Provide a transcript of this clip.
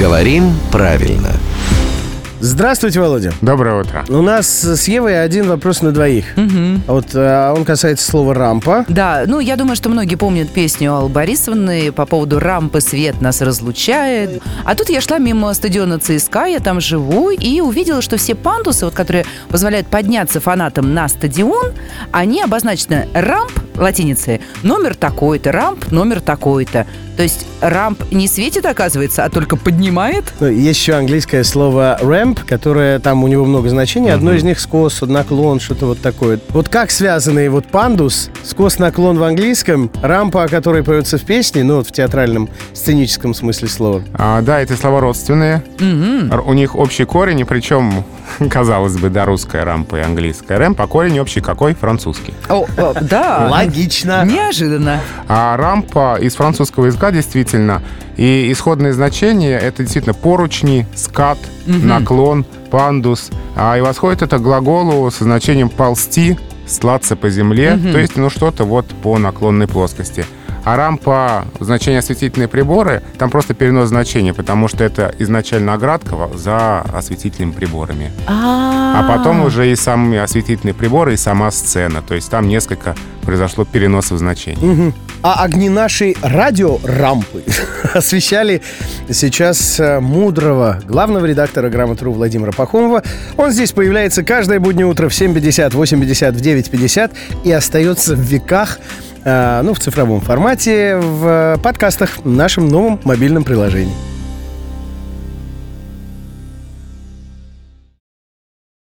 Говорим правильно. Здравствуйте, Володя. Доброе утро. У нас с Евой один вопрос на двоих. Вот а, он касается слова «рампа». Да, ну я думаю, что многие помнят песню Аллы Борисовны по поводу «Рампы свет нас разлучает». А тут я шла мимо стадиона ЦСКА, я там живу, и увидела, что все пандусы, вот, которые позволяют подняться фанатам на стадион, они обозначены «рамп» латиницей, номер такой-то, рамп, номер такой-то. То есть рамп не светит, оказывается, а только поднимает? Ну, есть еще английское слово «ramp», которое там у него много значений. Одно из них скос, наклон, что-то вот такое. Вот как связаны вот пандус, скос, наклон в английском, рампа, о которой поется в песне, ну, вот в театральном, сценическом смысле слова. А, да, эти слова родственные. Р- У них общий корень, и причем, казалось бы, да, русская рампа и английская рэмп, а корень общий какой? Французский. О, о, да. Логично. Неожиданно. А рампа из французского языка действительно, и исходное значение это действительно поручни, скат, наклон, пандус. А и восходит это к глаголу со значением ползти, слаться по земле, то есть, ну, что-то вот по наклонной плоскости. А рампа, значение осветительные приборы, там просто перенос значения, потому что это изначально оградка за осветительными приборами. А потом уже и сами осветительные приборы, и сама сцена. То есть там несколько произошло переносов значений. А огни нашей радиорампы освещали сейчас э, мудрого главного редактора «Грамотру» Владимира Пахомова. Он здесь появляется каждое буднее утро в 7.50, 8.50, в 9.50 и остается в веках, ну, в цифровом формате, в подкастах в нашем новом мобильном приложении.